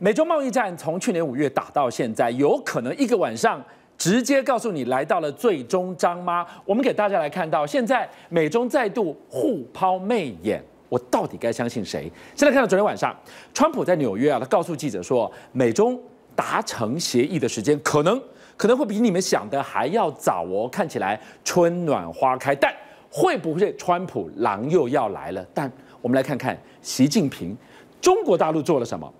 美中贸易战从去年五月打到现在，有可能一个晚上直接告诉你来到了最终章吗？我们给大家来看到，现在美中再度互抛媚眼，我到底该相信谁？现在看到昨天晚上，川普在纽约啊，他告诉记者说，美中达成协议的时间可能可能会比你们想的还要早哦，看起来春暖花开，但会不会川普狼又要来了？但我们来看看习近平，中国大陆做了什么？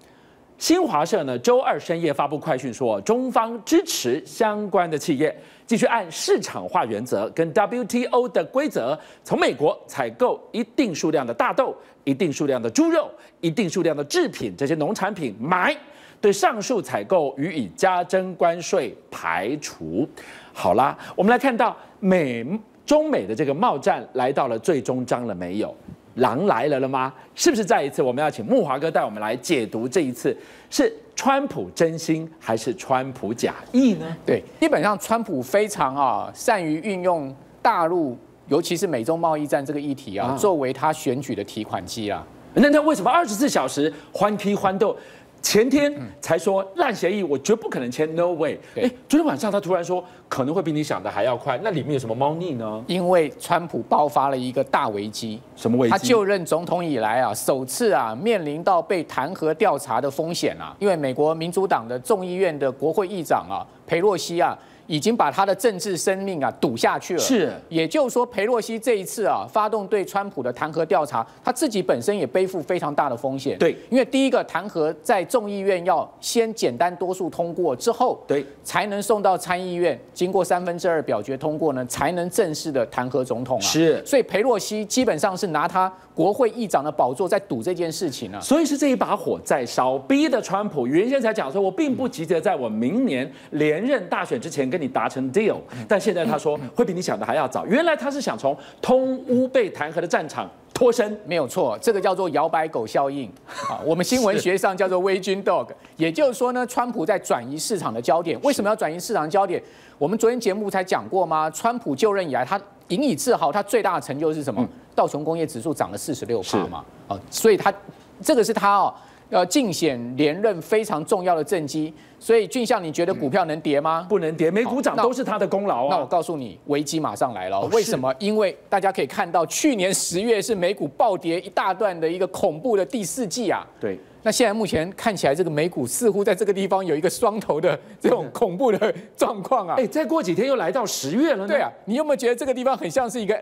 新华社呢，周二深夜发布快讯说，中方支持相关的企业继续按市场化原则跟 WTO 的规则，从美国采购一定数量的大豆、一定数量的猪肉、一定数量的制品这些农产品买，对上述采购予以加征关税排除。好啦，我们来看到美中美的这个贸易战来到了最终章了没有？狼来了了吗？是不是再一次？我们要请木华哥带我们来解读这一次是川普真心还是川普假意呢？对，基本上川普非常啊善于运用大陆，尤其是美中贸易战这个议题啊，作为他选举的提款机啊。那他为什么二十四小时欢踢欢斗？前天才说烂协议，我绝不可能签，no way。哎，昨天晚上他突然说可能会比你想的还要快，那里面有什么猫腻呢？因为川普爆发了一个大危机，什么危机？他就任总统以来啊，首次啊面临到被弹劾调查的风险啊，因为美国民主党的众议院的国会议长啊，裴洛西啊。已经把他的政治生命啊赌下去了。是，也就是说，裴洛西这一次啊发动对川普的弹劾调查，他自己本身也背负非常大的风险。对，因为第一个弹劾在众议院要先简单多数通过之后，对，才能送到参议院，经过三分之二表决通过呢，才能正式的弹劾总统啊。是，所以佩洛西基本上是拿他国会议长的宝座在赌这件事情啊。所以是这一把火在烧，逼的川普原先才讲说，我并不急着在我明年连任大选之前跟你达成 deal。但现在他说会比你想的还要早。原来他是想从通乌被弹劾的战场脱身，没有错，这个叫做摇摆狗效应 啊，我们新闻学上叫做 Waging Dog。也就是说呢，川普在转移市场的焦点。为什么要转移市场的焦点？我们昨天节目才讲过吗？川普就任以来，他引以自豪，他最大的成就是什么？道琼工业指数涨了四十六趴嘛，啊，所以他这个是他哦。要竞选连任非常重要的政绩，所以俊相，你觉得股票能跌吗？不能跌，美股涨都是他的功劳啊。那我告诉你，危机马上来了。为什么？因为大家可以看到，去年十月是美股暴跌一大段的一个恐怖的第四季啊。对。那现在目前看起来，这个美股似乎在这个地方有一个双头的这种恐怖的 状况啊。哎，再过几天又来到十月了。对啊，你有没有觉得这个地方很像是一个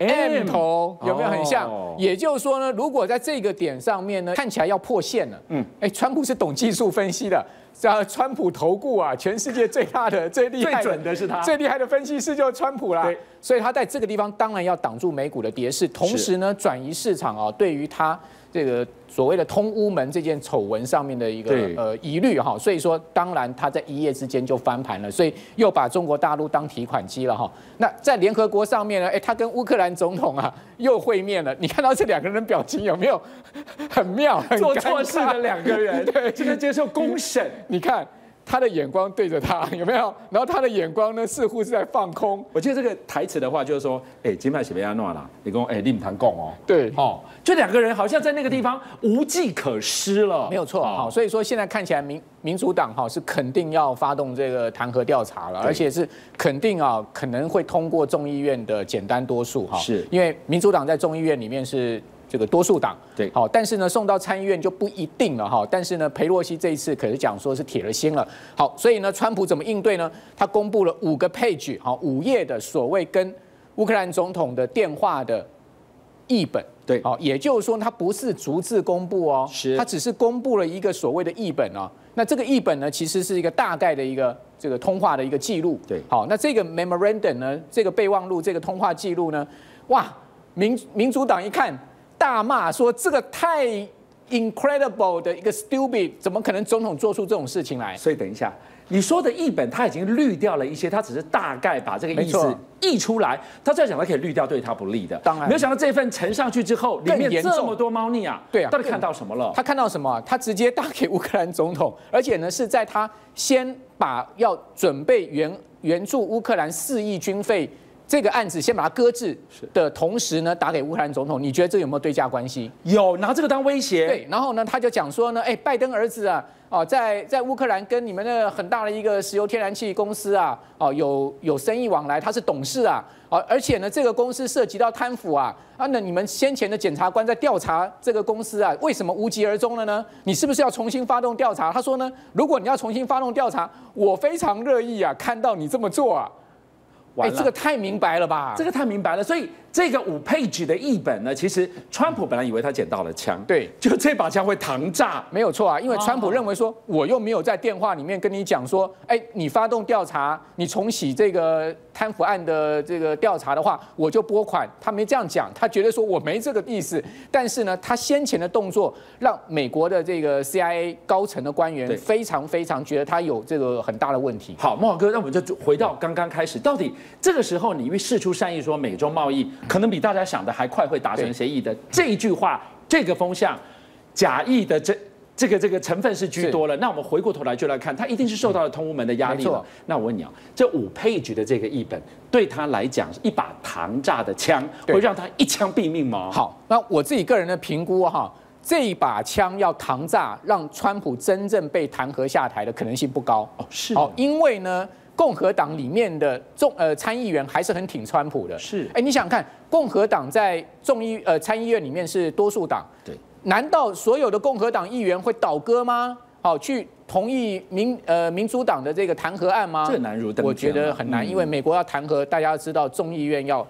？M 头有没有很像？也就是说呢，如果在这个点上面呢，看起来要破线了。嗯，哎，川普是懂技术分析的，叫川普投顾啊，全世界最大的、最厉害、最准的是他，最厉害的分析师就是川普啦。所以他在这个地方当然要挡住美股的跌势，同时呢，转移市场啊，对于他。这个所谓的通乌门这件丑闻上面的一个呃疑虑哈，所以说当然他在一夜之间就翻盘了，所以又把中国大陆当提款机了哈。那在联合国上面呢，哎，他跟乌克兰总统啊又会面了，你看到这两个人表情有没有 很妙？很做错事的两个人，对，现在接受公审，你看。他的眼光对着他，有没有？然后他的眼光呢，似乎是在放空。我记得这个台词的话，就是说，哎，金麦是被安诺啦，你跟我哎，你们谈共哦。对，哦，就两个人好像在那个地方无计可施了。没有错，好，所以说现在看起来民民主党哈是肯定要发动这个弹劾调查了，而且是肯定啊可能会通过众议院的简单多数哈，是因为民主党在众议院里面是。这个多数党对，好，但是呢，送到参议院就不一定了哈。但是呢，佩洛西这一次可是讲说是铁了心了。好，所以呢，川普怎么应对呢？他公布了五个 page，好，五页的所谓跟乌克兰总统的电话的译本，对，好，也就是说他不是逐字公布哦，是，他只是公布了一个所谓的译本哦。那这个译本呢，其实是一个大概的一个这个通话的一个记录，对，好，那这个 memorandum 呢，这个备忘录，这个通话记录呢，哇，民民主党一看。大骂说这个太 incredible 的一个 stupid，怎么可能总统做出这种事情来？所以等一下，你说的译本他已经滤掉了一些，他只是大概把这个意思译出来。他这样讲，他可以滤掉对他不利的。当然，没有想到这份呈上去之后，里面这么多猫腻啊！对啊，到底看到什么了？他看到什么？他直接打给乌克兰总统，而且呢是在他先把要准备援援助乌克兰四亿军费。这个案子先把它搁置的同时呢，打给乌克兰总统，你觉得这有没有对价关系？有，拿这个当威胁。对，然后呢，他就讲说呢，哎，拜登儿子啊，哦，在在乌克兰跟你们的很大的一个石油天然气公司啊，哦，有有生意往来，他是董事啊，哦，而且呢，这个公司涉及到贪腐啊，啊，那你们先前的检察官在调查这个公司啊，为什么无疾而终了呢？你是不是要重新发动调查？他说呢，如果你要重新发动调查，我非常乐意啊，看到你这么做啊。哎，这个太明白了吧？这个太明白了，所以。这个五 page 的译本呢，其实川普本来以为他捡到了枪，对，就这把枪会膛炸，没有错啊，因为川普认为说，我又没有在电话里面跟你讲说，哎，你发动调查，你重启这个贪腐案的这个调查的话，我就拨款，他没这样讲，他觉得说我没这个意思，但是呢，他先前的动作让美国的这个 CIA 高层的官员非常非常觉得他有这个很大的问题。好，慕驊哥，那我们就回到刚刚开始，到底这个时候你因为释出善意说美中贸易。可能比大家想的还快，会达成协议的这一句话，这个风向，假意的这这个这个成分是居多了。那我们回过头来就来看，他一定是受到了通乌门的压力了。那我问你啊，这五 page 的这个译本对他来讲，一把膛炸的枪，会让他一枪毙命吗？好，那我自己个人的评估哈，这一把枪要膛炸，让川普真正被弹劾下台的可能性不高哦。是哦，因为呢。共和党里面的众呃参议员还是很挺川普的，是。哎，你想看共和党在众议呃参议院里面是多数党，对，难道所有的共和党议员会倒戈吗？好，去同意民呃民主党的这个弹劾案吗？这难如登天，我觉得很难，因为美国要弹劾，大家要知道众议院要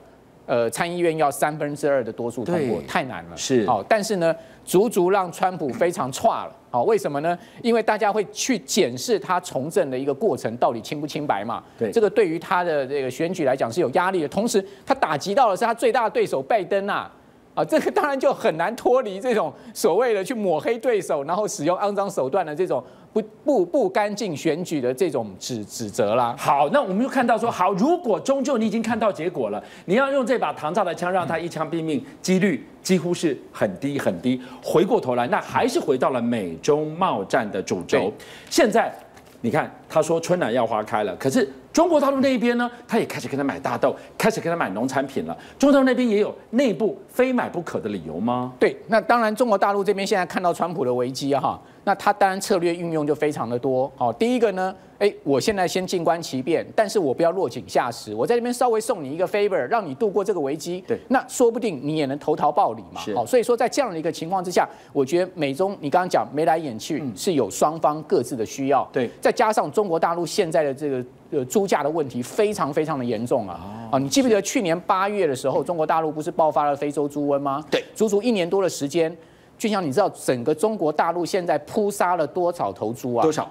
呃参议院要三分之二的多数通过，太难了。是好，但是呢，足足让川普非常差了。好，为什么呢？因为大家会去检视他从政的一个过程到底清不清白嘛。对，这个对于他的这个选举来讲是有压力的。同时，他打击到的是他最大的对手拜登啊。啊，这个当然就很难脱离这种所谓的去抹黑对手，然后使用肮脏手段的这种不不不干净选举的这种指指责啦。好，那我们就看到说，好，如果终究你已经看到结果了，你要用这把唐炸的枪让他一枪毙命，几率几乎是很低很低。回过头来，那还是回到了美中贸战的主轴。现在你看，他说春暖要花开了，可是。中国大陆那一边呢，他也开始跟他买大豆，开始跟他买农产品了。中国大陆那边也有内部非买不可的理由吗？对，那当然，中国大陆这边现在看到川普的危机啊，哈，那他当然策略运用就非常的多。好，第一个呢。哎，我现在先静观其变，但是我不要落井下石。我在这边稍微送你一个 favor，让你度过这个危机。对，那说不定你也能投桃报李嘛。好，所以说在这样的一个情况之下，我觉得美中你刚刚讲眉来眼去是有双方各自的需要。对，再加上中国大陆现在的这个呃猪价的问题非常非常的严重啊。啊，你记不记得去年八月的时候，中国大陆不是爆发了非洲猪瘟吗？对，足足一年多的时间，俊祥，你知道整个中国大陆现在扑杀了多少头猪啊？多少？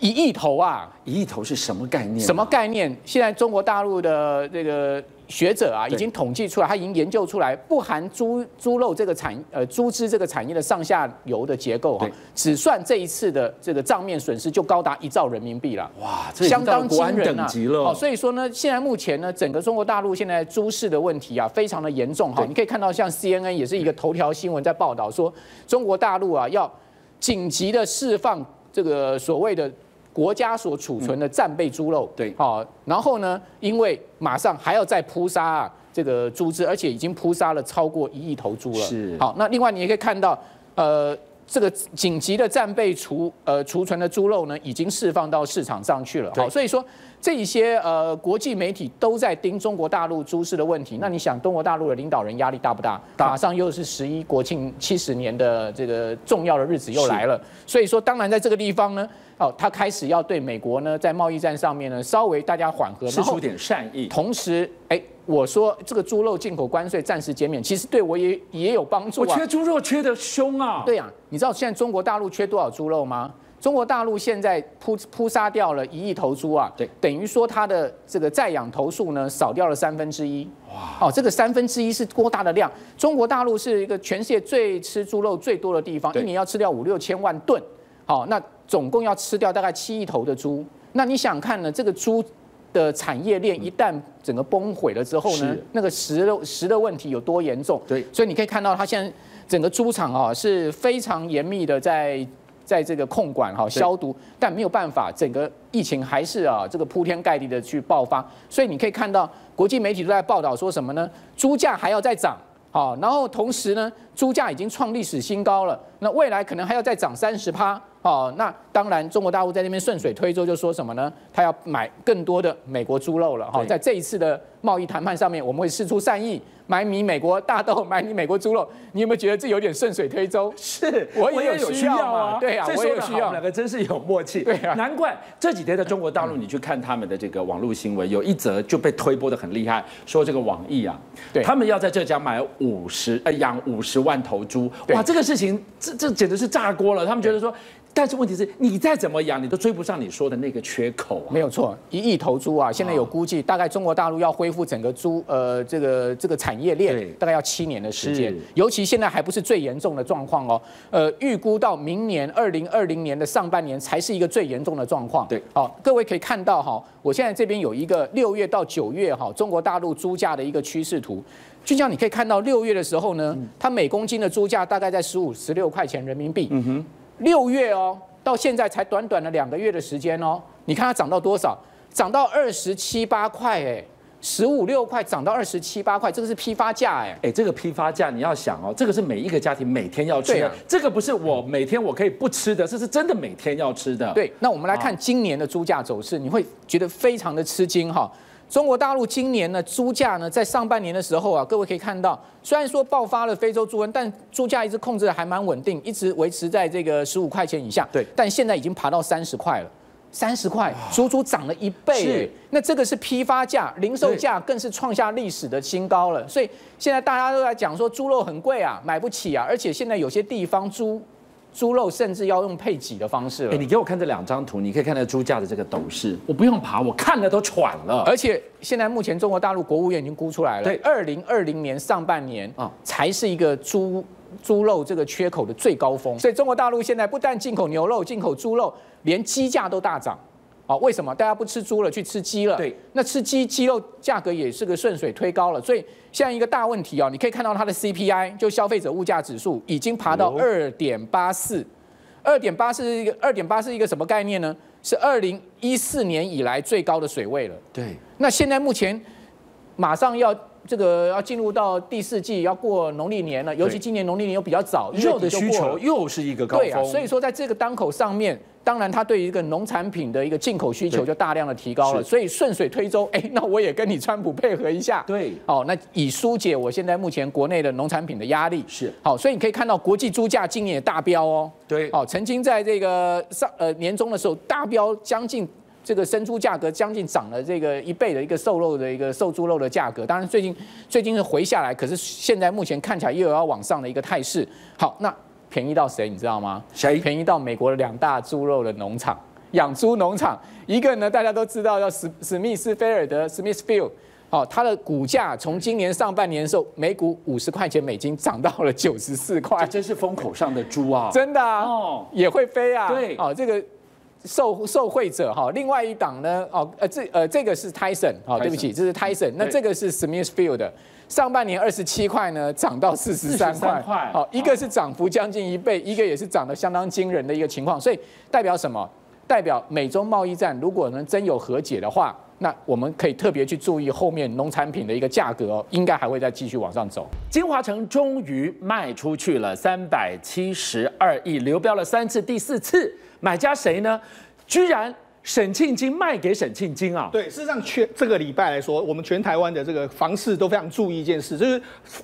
一亿头啊！一亿头是什么概念？什么概念？现在中国大陆的这个学者啊，已经统计出来，他已经研究出来，不含猪猪肉这个产呃猪只这个产业的上下游的结构哈，只算这一次的这个账面损失就高达一兆人民币了。哇，这相当惊人啊！哦，所以说呢，现在目前呢，整个中国大陆现在猪市的问题啊，非常的严重哈。你可以看到，像 CNN 也是一个头条新闻在报道说，中国大陆啊要紧急的释放这个所谓的。国家所储存的战备猪肉，对，好，然后呢，因为马上还要再扑杀啊这个猪只，而且已经扑杀了超过一亿头猪了。是，好，那另外你也可以看到，呃，这个紧急的战备储呃储存的猪肉呢，已经释放到市场上去了。好，所以说这一些呃国际媒体都在盯中国大陆猪市的问题。那你想，中国大陆的领导人压力大不大？马上又是十一国庆七十年的这个重要的日子又来了，所以说当然在这个地方呢。哦，他开始要对美国呢，在贸易战上面呢，稍微大家缓和，释出点善意。同时，哎，我说这个猪肉进口关税暂时减免，其实对我也也有帮助啊。我缺猪肉缺得凶啊。对呀、啊，你知道现在中国大陆缺多少猪肉吗？中国大陆现在扑扑杀掉了一亿头猪啊，对，等于说它的这个在养头数呢少掉了三分之一。哇，哦，这个三分之一是多大的量？中国大陆是一个全世界最吃猪肉最多的地方，一年要吃掉五六千万吨。好，那。总共要吃掉大概七亿头的猪，那你想看呢？这个猪的产业链一旦整个崩毁了之后呢，那个食的食的问题有多严重？对，所以你可以看到，它现在整个猪场啊是非常严密的在在这个控管哈消毒，但没有办法，整个疫情还是啊这个铺天盖地的去爆发。所以你可以看到，国际媒体都在报道说什么呢？猪价还要再涨，好，然后同时呢，猪价已经创历史新高了，那未来可能还要再涨三十趴。哦，那当然，中国大陆在那边顺水推舟，就说什么呢？他要买更多的美国猪肉了。哈，在这一次的贸易谈判上面，我们会释出善意。买你美国大豆，买你美国猪肉，你有没有觉得这有点顺水推舟？是，我也有需要啊。对啊，我也有需要。我们两个真是有默契。对啊，难怪这几天在中国大陆，你去看他们的这个网络新闻，有一则就被推播的很厉害，说这个网易啊，对，他们要在浙江买五十呃养五十万头猪，哇，这个事情这这简直是炸锅了。他们觉得说。但是问题是，你再怎么养，你都追不上你说的那个缺口啊。没有错，一亿头猪啊，现在有估计，大概中国大陆要恢复整个猪呃这个这个产业链，大概要七年的时间。尤其现在还不是最严重的状况哦，呃，预估到明年二零二零年的上半年才是一个最严重的状况。对，好，各位可以看到哈，我现在这边有一个六月到九月哈，中国大陆猪价的一个趋势图。就像你可以看到六月的时候呢，它每公斤的猪价大概在十五、十六块钱人民币。嗯哼。六月哦，到现在才短短的两个月的时间哦，你看它涨到多少？涨到二十七八块哎，十五六块涨到二十七八块，这个是批发价哎。哎，这个批发价你要想哦，这个是每一个家庭每天要吃的，这个不是我每天我可以不吃的，这是真的每天要吃的。对，那我们来看今年的猪价走势，你会觉得非常的吃惊哈。中国大陆今年呢，猪价呢，在上半年的时候啊，各位可以看到，虽然说爆发了非洲猪瘟，但猪价一直控制的还蛮稳定，一直维持在这个十五块钱以下。对，但现在已经爬到三十块了，三十块，足足涨了一倍。是，那这个是批发价，零售价更是创下历史的新高了。所以现在大家都在讲说猪肉很贵啊，买不起啊，而且现在有些地方猪。猪肉甚至要用配给的方式了。哎，你给我看这两张图，你可以看到猪价的这个斗势，我不用爬，我看了都喘了。而且现在目前中国大陆国务院已经估出来了，对，二零二零年上半年啊，才是一个猪猪肉这个缺口的最高峰。所以中国大陆现在不但进口牛肉、进口猪肉，连鸡价都大涨。啊，为什么大家不吃猪了，去吃鸡了？对，那吃鸡鸡肉价格也是个顺水推高了。所以现在一个大问题啊，你可以看到它的 CPI 就消费者物价指数已经爬到二点八四，二点八四是一个二点八是一个什么概念呢？是二零一四年以来最高的水位了。对，那现在目前马上要。这个要进入到第四季，要过农历年了，尤其今年农历年又比较早，肉的需求又是一个高峰。对啊，所以说在这个当口上面，当然它对于一个农产品的一个进口需求就大量的提高了，所以顺水推舟，哎，那我也跟你川普配合一下，对，哦，那以疏解我现在目前国内的农产品的压力，是。好，所以你可以看到国际猪价今年也大飙哦，对，哦，曾经在这个上呃年终的时候大飙将近。这个生猪价格将近涨了这个一倍的一个瘦肉的一个瘦猪肉的价格，当然最近最近是回下来，可是现在目前看起来又有要往上的一个态势。好，那便宜到谁你知道吗？谁？便宜到美国的两大猪肉的农场，养猪农场，一个呢大家都知道叫史史密斯菲尔德 （Smithfield），哦，它的股价从今年上半年的时候每股五十块钱美金涨到了九十四块，这真是风口上的猪啊！真的啊，哦，也会飞啊，对，哦，这个。受受惠者哈，另外一档呢，哦，呃，这呃这个是 Tyson，哦，对不起，这是 Tyson，那这个是 Smithfield，上半年二十七块呢，涨到四十三块，好，一个是涨幅将近一倍，一个也是涨得相当惊人的一个情况，所以代表什么？代表美中贸易战如果能真有和解的话，那我们可以特别去注意后面农产品的一个价格哦，应该还会再继续往上走。金华城终于卖出去了三百七十二亿，流标了三次，第四次。买家谁呢？居然沈庆金卖给沈庆金啊！对，事实上，全这个礼拜来说，我们全台湾的这个房市都非常注意一件事，就是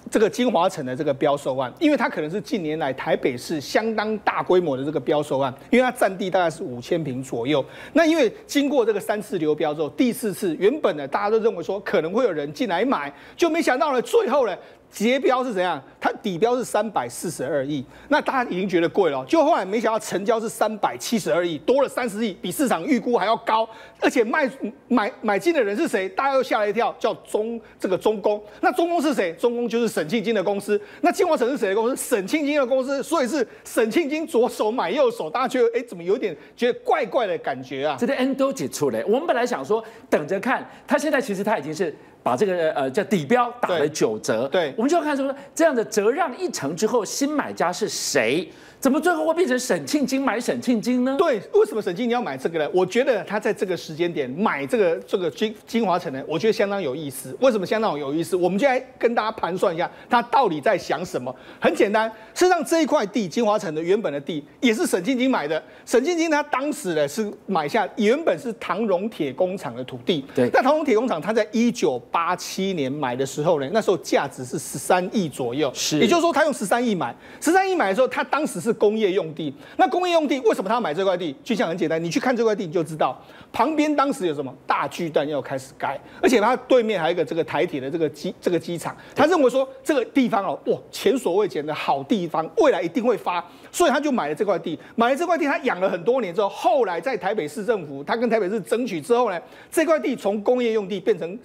这个金华城的这个标售案，因为它可能是近年来台北市相当大规模的这个标售案，因为它占地大概是五千坪左右。那因为经过这个三次流标之后，第四次原本呢，大家都认为说可能会有人进来买，就没想到呢，最后呢。结标是怎样？底标是三百四十二亿，那大家已经觉得贵了，就后来没想到成交是三百七十二亿，多了三十亿，比市场预估还要高。而且卖买买进的人是谁？大家又吓了一跳，叫中这个中公。那中公是谁？中公就是沈庆金的公司。那京华城是谁的公司？沈庆金的公司。所以是沈庆金左手买右手，大家觉得哎，怎么有点觉得怪怪的感觉啊？这个 N 都解出来。我们本来想说等着看，他现在其实他已经是。把这个呃叫底标打了九折。对，我们就要看说这样的折让一成之后，新买家是谁？怎么最后会变成沈庆金买沈庆金呢？对，为什么沈庆金要买这个呢？我觉得他在这个时间点买这个这个金金华城呢，我觉得相当有意思。为什么相当有意思？我们就来跟大家盘算一下，他到底在想什么？很简单，事实上这一块地金华城的原本的地也是沈庆金买的。沈庆金他当时呢是买下原本是唐荣铁工厂的土地。对，那唐荣铁工厂他在一九八七年买的时候呢，那时候价值是十三亿左右。是，也就是说他用十三亿买，十三亿买的时候，他当时是。是工业用地，那工业用地为什么他要买这块地？就像很简单，你去看这块地你就知道，旁边当时有什么？大巨蛋要开始盖，而且它对面还有一个这个台铁的这个机这个机场，他认为说这个地方哦，哇，前所未见的好地方，未来一定会发，所以他就买了这块地，买了这块地，他养了很多年之后，后来在台北市政府，他跟台北市争取之后呢，这块地从工业用地变成。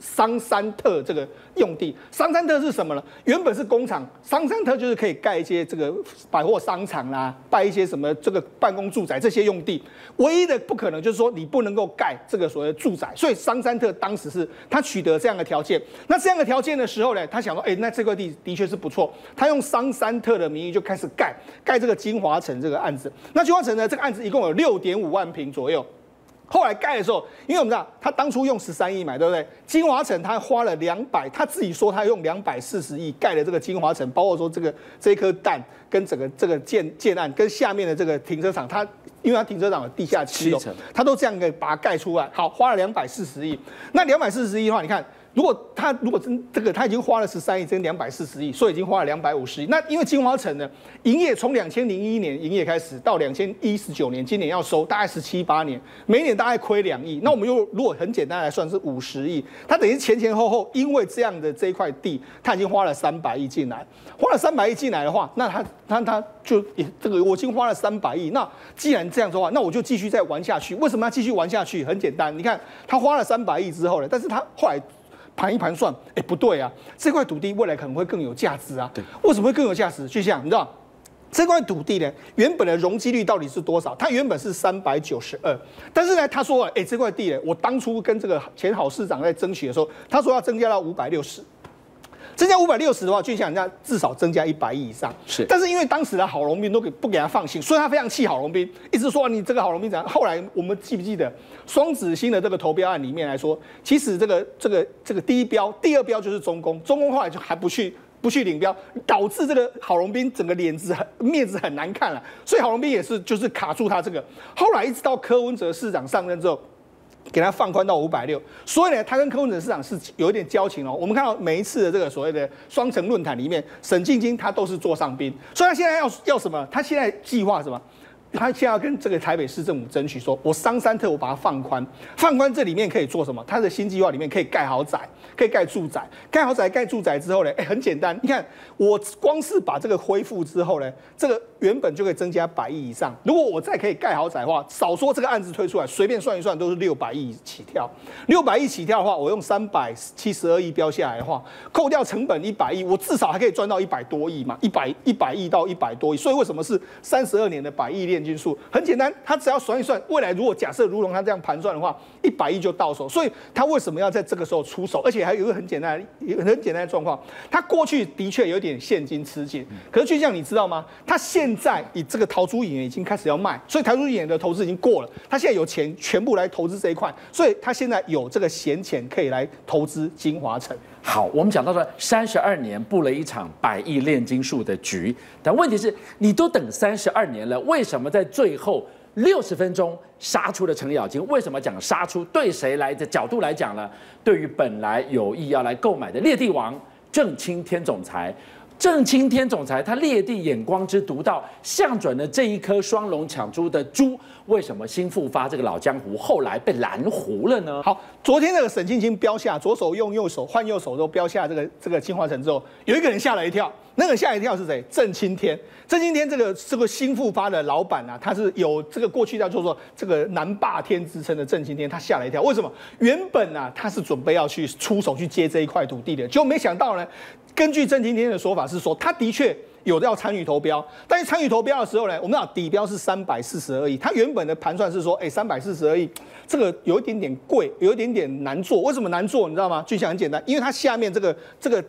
桑山特这个用地，桑山特是什么呢？原本是工厂，桑山特就是可以盖一些这个百货商场啦、啊，盖一些什么这个办公住宅这些用地。唯一的不可能就是说你不能够盖这个所谓的住宅，所以桑山特当时是他取得这样的条件。那这样的条件的时候呢，他想说，哎，那这块地的确是不错，他用桑山特的名义就开始盖盖这个金华城这个案子。那金华城呢，这个案子一共有六点五万平左右。后来盖的时候，因为我们知道他当初用十三亿买，对不对？金华城他花了两百，他自己说他用两百四十亿盖了这个金华城，包括说这个这颗蛋跟整个这个建建案跟下面的这个停车场，他因为他停车场的地下七楼，他都这样给把它盖出来，好，花了两百四十亿。那两百四十亿的话，你看。如果他如果真这个他已经花了十三亿，这两百四十亿，所以已经花了两百五十亿。那因为金华城呢，营业从两千零一年营业开始到两千一十九年，今年要收大概十七八年，每年大概亏两亿。那我们又如果很简单来算是五十亿，他等于前前后后因为这样的这一块地，他已经花了三百亿进来，花了三百亿进来的话，那他他他就也这个我已经花了三百亿。那既然这样的话，那我就继续再玩下去。为什么要继续玩下去？很简单，你看他花了三百亿之后呢，但是他后来。盘一盘算，哎，不对啊，这块土地未来可能会更有价值啊。对，为什么会更有价值？就像你知道，这块土地呢，原本的容积率到底是多少？它原本是三百九十二，但是呢，他说，哎，这块地呢，我当初跟这个前好市长在争取的时候，他说要增加到五百六十。增加五百六十的话，就像人家至少增加一百亿以上。是，但是因为当时的郝龙斌都给不给他放行，所以他非常气郝龙斌，一直说你这个郝龙斌怎样。后来我们记不记得双子星的这个投标案里面来说，其实这个这个这个第一标、第二标就是中工，中工后来就还不去不去领标，导致这个郝龙斌整个脸子很面子很难看了。所以郝龙斌也是就是卡住他这个。后来一直到柯文哲市长上任之后。给他放宽到五百六，所以呢，他跟柯文哲市长是有一点交情哦。我们看到每一次的这个所谓的双城论坛里面，沈庆金他都是座上宾，所以他现在要要什么？他现在计划什么？他现在要跟这个台北市政府争取说，我商山特我把它放宽，放宽这里面可以做什么？他的新计划里面可以盖豪宅，可以盖住宅，盖豪宅盖住宅之后呢，哎，很简单，你看我光是把这个恢复之后呢，这个原本就可以增加百亿以上。如果我再可以盖豪宅的话，少说这个案子推出来，随便算一算都是六百亿起跳。六百亿起跳的话，我用三百七十二亿标下来的话，扣掉成本一百亿，我至少还可以赚到一百多亿嘛，一百一百亿到一百多亿。所以为什么是三十二年的百亿链？金术很简单，他只要算一算，未来如果假设如同他这样盘算的话，一百亿就到手。所以他为什么要在这个时候出手？而且还有一个很简单、很简单的状况，他过去的确有点现金吃紧。可是就像你知道吗？他现现在以这个陶朱隐园已经开始要卖，所以陶朱隐园的投资已经过了，他现在有钱全部来投资这一块，所以他现在有这个闲钱可以来投资金华城。好，我们讲到了三十二年布了一场百亿炼金术的局，但问题是，你都等三十二年了，为什么在最后六十分钟杀出了程咬金？为什么讲杀出？对谁来的角度来讲呢？对于本来有意要来购买的猎地王郑清天总裁。郑青天总裁，他裂地眼光之独到，相准了这一颗双龙抢珠的珠，为什么新复发这个老江湖后来被蓝湖了呢？好，昨天那个沈庆金标下，左手用右手换右手都标下这个这个金华城之后，有一个人吓了一跳，那个吓一跳是谁？郑青天，郑青天这个这个新复发的老板啊，他是有这个过去叫做说这个南霸天之称的郑青天，他吓了一跳，为什么？原本啊他是准备要去出手去接这一块土地的，结果没想到呢。根据郑青天的说法是说，他的确有的要参与投标，但是参与投标的时候呢，我们讲底标是三百四十二亿，它原本的盘算是说，哎，三百四十二亿，这个有一点点贵，有一点点难做。为什么难做？你知道吗？具象很简单，因为它下面这个这个。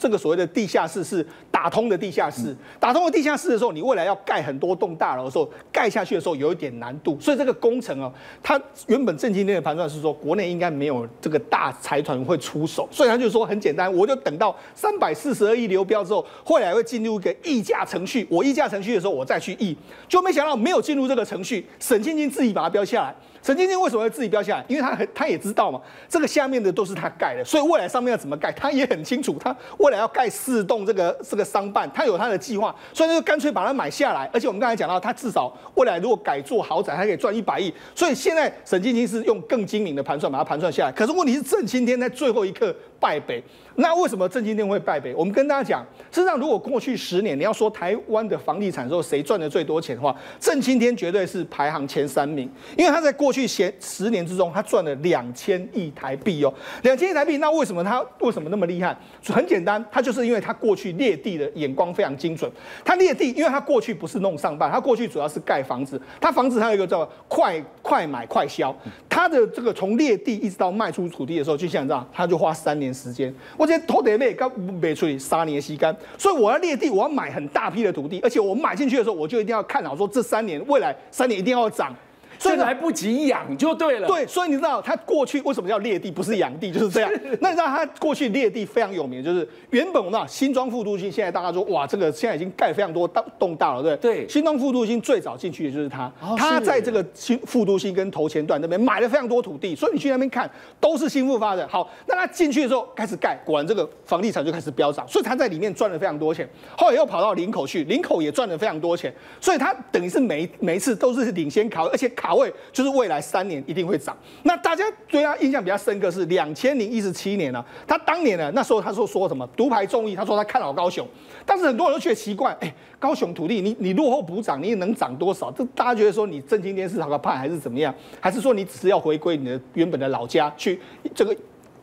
这个所谓的地下室是打通的地下室，打通了地下室的时候，你未来要盖很多栋大楼的时候，盖下去的时候有一点难度，所以这个工程哦，它原本正经天的盘算是说，国内应该没有这个大财团会出手，所以他就说很简单，我就等到三百四十二亿流标之后，未来会进入一个议价程序，我议价程序的时候，我再去议，就没想到没有进入这个程序，沈庆金自己把它标下来。沈庆金为什么会自己标下来？因为他很，他也知道嘛，这个下面的都是他盖的，所以未来上面要怎么盖，他也很清楚。他未来要盖四栋这个这个商办，他有他的计划，所以就干脆把它买下来。而且我们刚才讲到，他至少未来如果改做豪宅，他可以赚一百亿。所以现在沈庆金是用更精明的盘算把它盘算下来。可是问题是郑青天在最后一刻败北。那为什么郑青天会败北？我们跟大家讲，事实上如果过去十年你要说台湾的房地产之后谁赚的最多钱的话，郑青天绝对是排行前三名，因为他在过去前十年之中，他赚了两千亿台币哦，两千亿台币。那为什么他为什么那么厉害？很简单，他就是因为他过去猎地的眼光非常精准。他猎地，因为他过去不是弄商办，他过去主要是盖房子。他房子他有一个叫快快买快销，他的这个从猎地一直到卖出土地的时候，就像这样，他就花三年时间。我这土地卖刚卖出去三年时间，所以我要裂地，我要买很大批的土地，而且我买进去的时候，我就一定要看好说这三年未来三年一定要涨。所以来不及养就对了。对，所以你知道他过去为什么叫劣地，不是养地，就是这样。那你知道他过去劣地非常有名，就是原本我们新庄副都心，现在大家说哇，这个现在已经盖非常多大栋大了，对不对？对。新庄副都心最早进去的就是他，他在这个新副都心跟头前段那边买了非常多土地，所以你去那边看都是新复发的。好，那他进去的时候开始盖，果然这个房地产就开始飙涨，所以他在里面赚了非常多钱。后来又跑到林口去，林口也赚了非常多钱，所以他等于是每每一次都是领先卡位，而且卡位就是未来三年一定会涨。那大家对他印象比较深刻是两千零一十七年呢、啊，他当年呢那时候他说说什么独排众议，他说他看好高雄，但是很多人都觉得奇怪，哎、高雄土地你你落后补涨，你也能涨多少？这大家觉得说你正青天是好个派还是怎么样？还是说你只是要回归你的原本的老家去这个？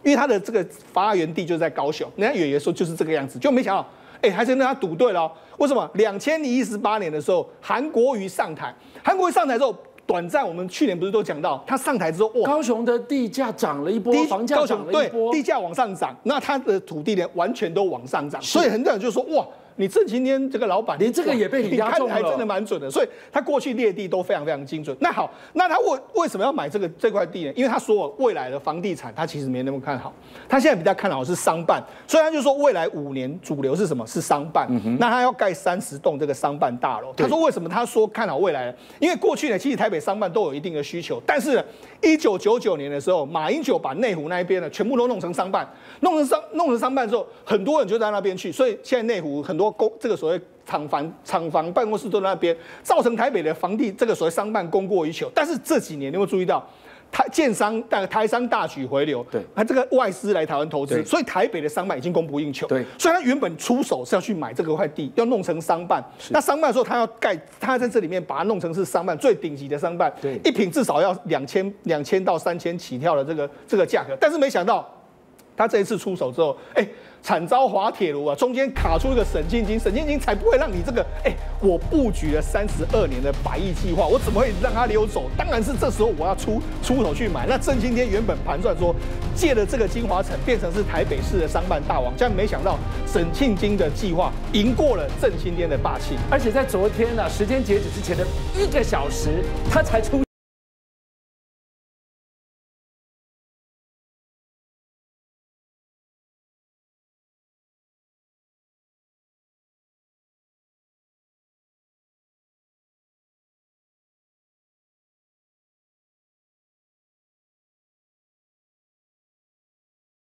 因为他的这个发源地就在高雄，人家远远说就是这个样子，就没想到，哎、欸，还真的他赌对了。为什么？两千零一十八年的时候，韩国瑜上台，韩国瑜上台之后。短暂，我们去年不是都讲到，他上台之后，哇，高雄的地价涨了一波，房价涨了一波，对，地价往上涨，那他的土地呢，完全都往上涨，所以很多人就说，哇。你郑青天这个老板，连这个也被你压中了，还真的蛮准的。所以他过去列地都非常非常精准。那好，那他为为什么要买这个这块地呢？因为他说未来的房地产他其实没那么看好，他现在比较看好是商办。所以他就说未来五年主流是什么？是商办。嗯、那他要盖三十栋这个商办大楼。他说为什么他说看好未来？因为过去呢，其实台北商办都有一定的需求，但是一九九九年的时候，马英九把内湖那一边呢全部都弄成商办，弄成商弄成商办之后，很多人就在那边去，所以现在内湖很多公这个所谓。厂房、厂房、办公室都在那边，造成台北的房地这个所谓商办供过于求。但是这几年你会注意到，台建商、台商大举回流，对，他这个外资来台湾投资，所以台北的商办已经供不应求。对，所以他原本出手是要去买这个块地，要弄成商办。那商办的时候，他要盖，他在这里面把它弄成是商办最顶级的商办，对，一品至少要两千、两千到三千起跳的这个这个价格。但是没想到，他这一次出手之后，哎。惨遭滑铁卢啊！中间卡出一个沈庆金，沈庆金才不会让你这个哎、我布局了三十二年的百亿计划，我怎么会让他溜走？当然是这时候我要出出手去买。那郑青天原本盘算说，借了这个金华城变成是台北市的商办大王，这样没想到沈庆金的计划赢过了郑青天的霸气，而且在昨天呢、啊，时间截止之前的一个小时，他才出